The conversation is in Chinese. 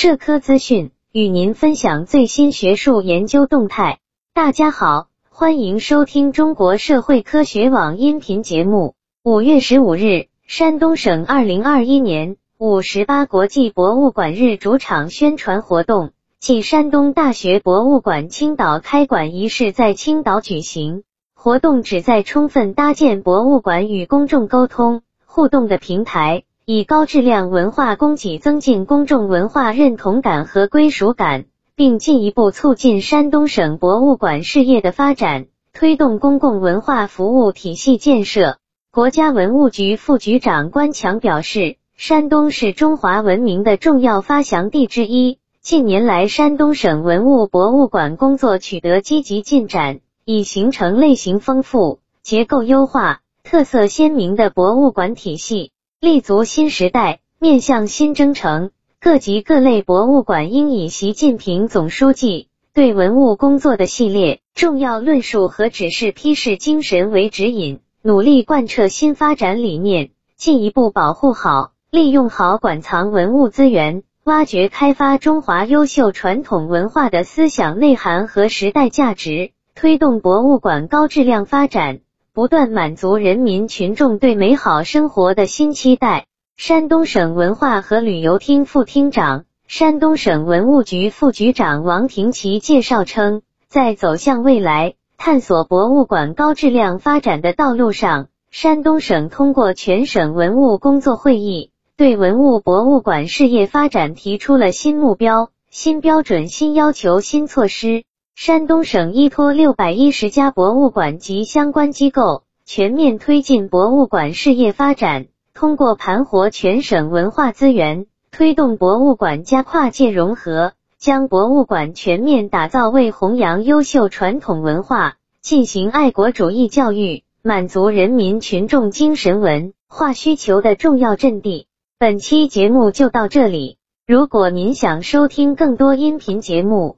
社科资讯，与您分享最新学术研究动态。大家好，欢迎收听中国社会科学网音频节目。五月十五日，山东省二零二一年五十八国际博物馆日主场宣传活动暨山东大学博物馆青岛开馆仪式在青岛举行。活动旨在充分搭建博物馆与公众沟通互动的平台。以高质量文化供给增进公众文化认同感和归属感，并进一步促进山东省博物馆事业的发展，推动公共文化服务体系建设。国家文物局副局长关强表示，山东是中华文明的重要发祥地之一。近年来，山东省文物博物馆工作取得积极进展，已形成类型丰富、结构优化、特色鲜明的博物馆体系。立足新时代，面向新征程，各级各类博物馆应以习近平总书记对文物工作的系列重要论述和指示批示精神为指引，努力贯彻新发展理念，进一步保护好、利用好馆藏文物资源，挖掘开发中华优秀传统文化的思想内涵和时代价值，推动博物馆高质量发展。不断满足人民群众对美好生活的新期待。山东省文化和旅游厅副厅长、山东省文物局副局长王廷奇介绍称，在走向未来、探索博物馆高质量发展的道路上，山东省通过全省文物工作会议，对文物博物馆事业发展提出了新目标、新标准、新要求、新措施。山东省依托六百一十家博物馆及相关机构，全面推进博物馆事业发展。通过盘活全省文化资源，推动博物馆加跨界融合，将博物馆全面打造为弘扬优秀传统文化、进行爱国主义教育、满足人民群众精神文化需求的重要阵地。本期节目就到这里。如果您想收听更多音频节目，